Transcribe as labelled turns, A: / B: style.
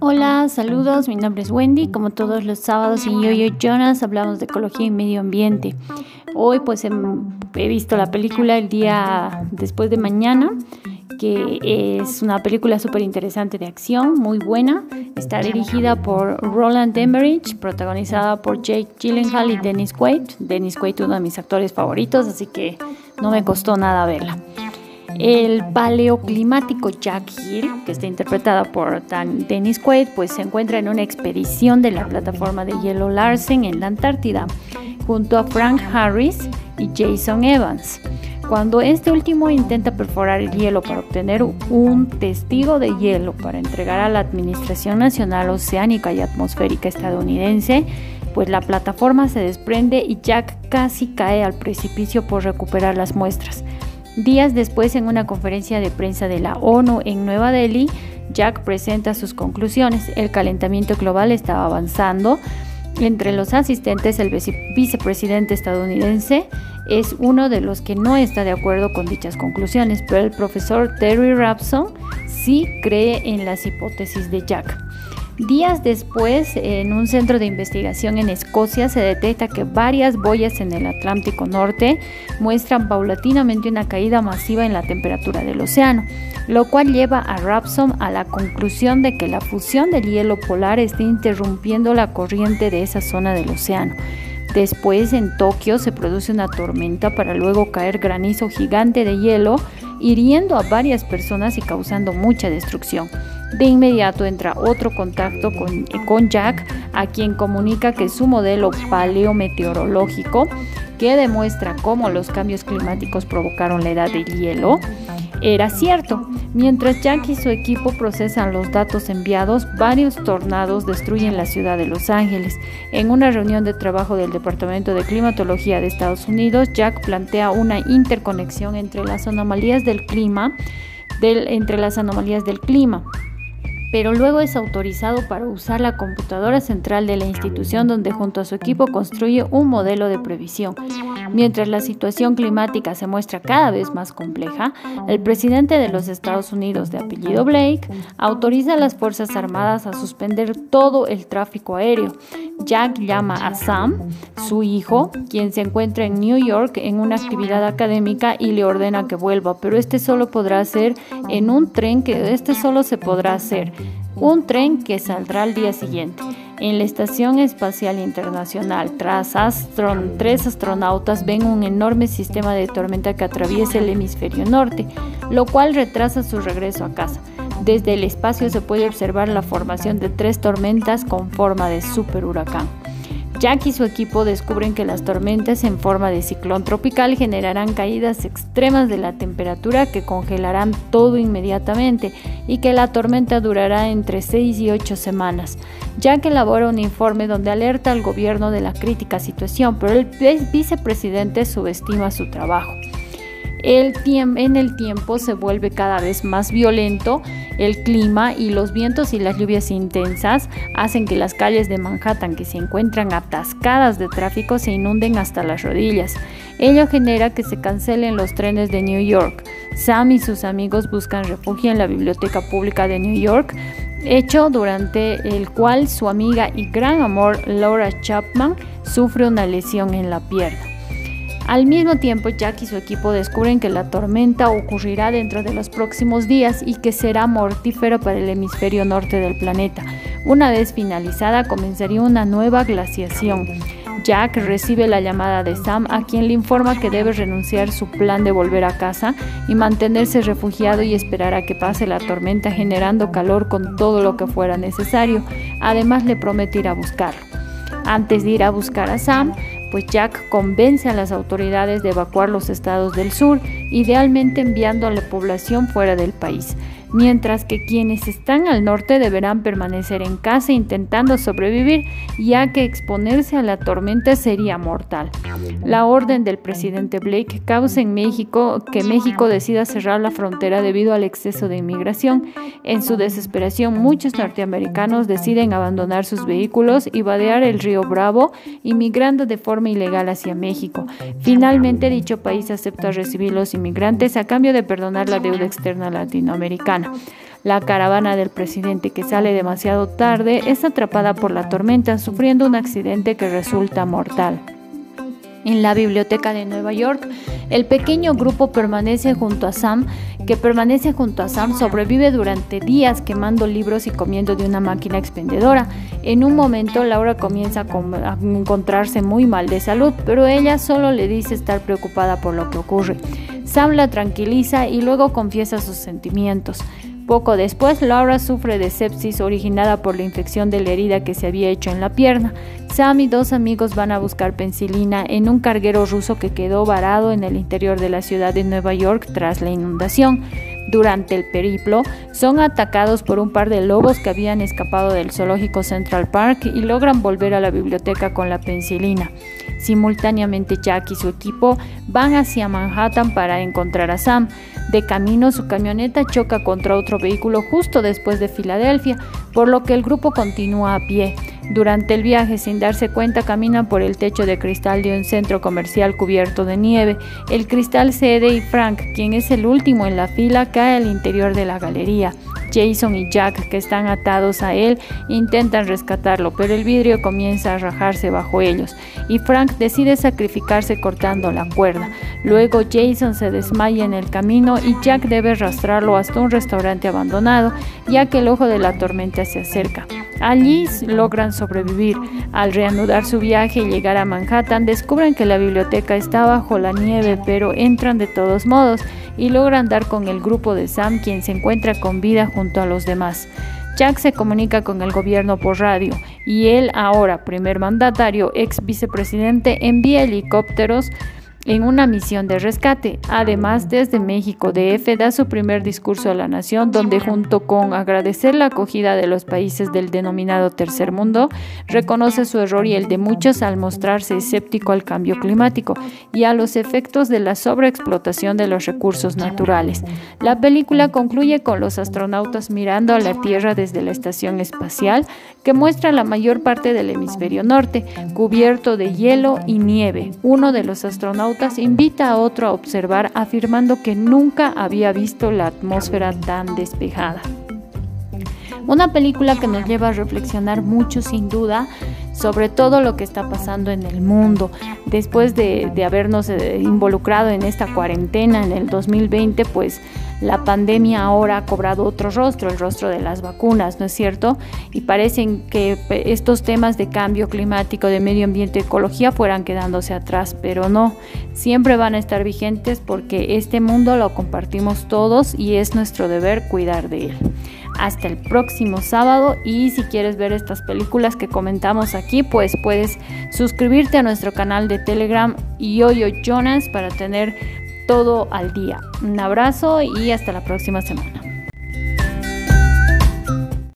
A: Hola, saludos, mi nombre es Wendy. Como todos los sábados en Yo-Yo Jonas hablamos de ecología y medio ambiente. Hoy pues em, he visto la película el día después de mañana, que es una película súper interesante de acción, muy buena. Está dirigida por Roland Emmerich, protagonizada por Jake Gyllenhaal y Dennis Quaid. Dennis Quaid, uno de mis actores favoritos, así que no me costó nada verla. El paleoclimático Jack Hill, que está interpretada por Dennis Quaid, pues se encuentra en una expedición de la plataforma de hielo Larsen en la Antártida, junto a Frank Harris y Jason Evans. Cuando este último intenta perforar el hielo para obtener un testigo de hielo para entregar a la Administración Nacional Oceánica y Atmosférica estadounidense, pues la plataforma se desprende y Jack casi cae al precipicio por recuperar las muestras. Días después, en una conferencia de prensa de la ONU en Nueva Delhi, Jack presenta sus conclusiones. El calentamiento global estaba avanzando. Entre los asistentes, el vicepresidente estadounidense es uno de los que no está de acuerdo con dichas conclusiones, pero el profesor Terry Rapson sí cree en las hipótesis de Jack. Días después, en un centro de investigación en Escocia se detecta que varias boyas en el Atlántico Norte muestran paulatinamente una caída masiva en la temperatura del océano, lo cual lleva a Rapson a la conclusión de que la fusión del hielo polar está interrumpiendo la corriente de esa zona del océano. Después, en Tokio se produce una tormenta para luego caer granizo gigante de hielo, hiriendo a varias personas y causando mucha destrucción. De inmediato entra otro contacto con, con Jack, a quien comunica que su modelo paleometeorológico, que demuestra cómo los cambios climáticos provocaron la edad del hielo, era cierto. Mientras Jack y su equipo procesan los datos enviados, varios tornados destruyen la ciudad de Los Ángeles. En una reunión de trabajo del Departamento de Climatología de Estados Unidos, Jack plantea una interconexión entre las anomalías del clima, entre las anomalías del clima pero luego es autorizado para usar la computadora central de la institución donde junto a su equipo construye un modelo de previsión. Mientras la situación climática se muestra cada vez más compleja, el presidente de los Estados Unidos de apellido Blake autoriza a las Fuerzas Armadas a suspender todo el tráfico aéreo. Jack llama a Sam, su hijo, quien se encuentra en New York en una actividad académica y le ordena que vuelva, pero este solo podrá hacer en un tren que este solo se podrá hacer un tren que saldrá al día siguiente. En la Estación Espacial Internacional, tras tres astronautas ven un enorme sistema de tormenta que atraviesa el hemisferio norte, lo cual retrasa su regreso a casa. Desde el espacio se puede observar la formación de tres tormentas con forma de superhuracán. Jack y su equipo descubren que las tormentas en forma de ciclón tropical generarán caídas extremas de la temperatura que congelarán todo inmediatamente y que la tormenta durará entre 6 y 8 semanas. Jack elabora un informe donde alerta al gobierno de la crítica situación, pero el vicepresidente subestima su trabajo. El en el tiempo se vuelve cada vez más violento el clima y los vientos y las lluvias intensas hacen que las calles de Manhattan que se encuentran atascadas de tráfico se inunden hasta las rodillas. Ello genera que se cancelen los trenes de New York. Sam y sus amigos buscan refugio en la Biblioteca Pública de New York, hecho durante el cual su amiga y gran amor Laura Chapman sufre una lesión en la pierna. Al mismo tiempo, Jack y su equipo descubren que la tormenta ocurrirá dentro de los próximos días y que será mortífero para el hemisferio norte del planeta. Una vez finalizada, comenzaría una nueva glaciación. Jack recibe la llamada de Sam, a quien le informa que debe renunciar su plan de volver a casa y mantenerse refugiado y esperar a que pase la tormenta generando calor con todo lo que fuera necesario. Además le promete ir a buscarlo. Antes de ir a buscar a Sam, pues Jack convence a las autoridades de evacuar los estados del sur, idealmente enviando a la población fuera del país mientras que quienes están al norte deberán permanecer en casa intentando sobrevivir, ya que exponerse a la tormenta sería mortal. La orden del presidente Blake causa en México que México decida cerrar la frontera debido al exceso de inmigración. En su desesperación, muchos norteamericanos deciden abandonar sus vehículos y vadear el río Bravo, inmigrando de forma ilegal hacia México. Finalmente, dicho país acepta recibir los inmigrantes a cambio de perdonar la deuda externa latinoamericana. La caravana del presidente que sale demasiado tarde es atrapada por la tormenta, sufriendo un accidente que resulta mortal. En la biblioteca de Nueva York, el pequeño grupo permanece junto a Sam, que permanece junto a Sam sobrevive durante días quemando libros y comiendo de una máquina expendedora. En un momento Laura comienza a encontrarse muy mal de salud, pero ella solo le dice estar preocupada por lo que ocurre. Sam la tranquiliza y luego confiesa sus sentimientos. Poco después, Laura sufre de sepsis originada por la infección de la herida que se había hecho en la pierna. Sam y dos amigos van a buscar penicilina en un carguero ruso que quedó varado en el interior de la ciudad de Nueva York tras la inundación. Durante el periplo, son atacados por un par de lobos que habían escapado del zoológico Central Park y logran volver a la biblioteca con la penicilina. Simultáneamente Jack y su equipo van hacia Manhattan para encontrar a Sam. De camino su camioneta choca contra otro vehículo justo después de Filadelfia, por lo que el grupo continúa a pie. Durante el viaje, sin darse cuenta, caminan por el techo de cristal de un centro comercial cubierto de nieve. El cristal cede y Frank, quien es el último en la fila, cae al interior de la galería. Jason y Jack, que están atados a él, intentan rescatarlo, pero el vidrio comienza a rajarse bajo ellos y Frank decide sacrificarse cortando la cuerda. Luego Jason se desmaya en el camino y Jack debe arrastrarlo hasta un restaurante abandonado, ya que el ojo de la tormenta se acerca. Allí logran sobrevivir. Al reanudar su viaje y llegar a Manhattan, descubren que la biblioteca está bajo la nieve, pero entran de todos modos y logran dar con el grupo de Sam, quien se encuentra con vida junto a los demás. Jack se comunica con el gobierno por radio y él, ahora primer mandatario, ex vicepresidente, envía helicópteros en una misión de rescate. Además, desde México, DF da su primer discurso a la nación, donde junto con agradecer la acogida de los países del denominado tercer mundo, reconoce su error y el de muchos al mostrarse escéptico al cambio climático y a los efectos de la sobreexplotación de los recursos naturales. La película concluye con los astronautas mirando a la Tierra desde la estación espacial, que muestra la mayor parte del hemisferio norte, cubierto de hielo y nieve. Uno de los astronautas invita a otro a observar afirmando que nunca había visto la atmósfera tan despejada. Una película que nos lleva a reflexionar mucho sin duda sobre todo lo que está pasando en el mundo. Después de, de, habernos eh, involucrado en esta cuarentena en el 2020, pues la pandemia ahora ha cobrado otro rostro, el rostro de las vacunas, ¿no es cierto? Y parecen que estos temas de cambio climático, de medio ambiente, ecología fueran quedándose atrás, pero no, siempre van a estar vigentes porque este mundo lo compartimos todos y es nuestro deber cuidar de él hasta el próximo sábado y si quieres ver estas películas que comentamos aquí pues puedes suscribirte a nuestro canal de Telegram Yoyo Jonas para tener todo al día. Un abrazo y hasta la próxima semana.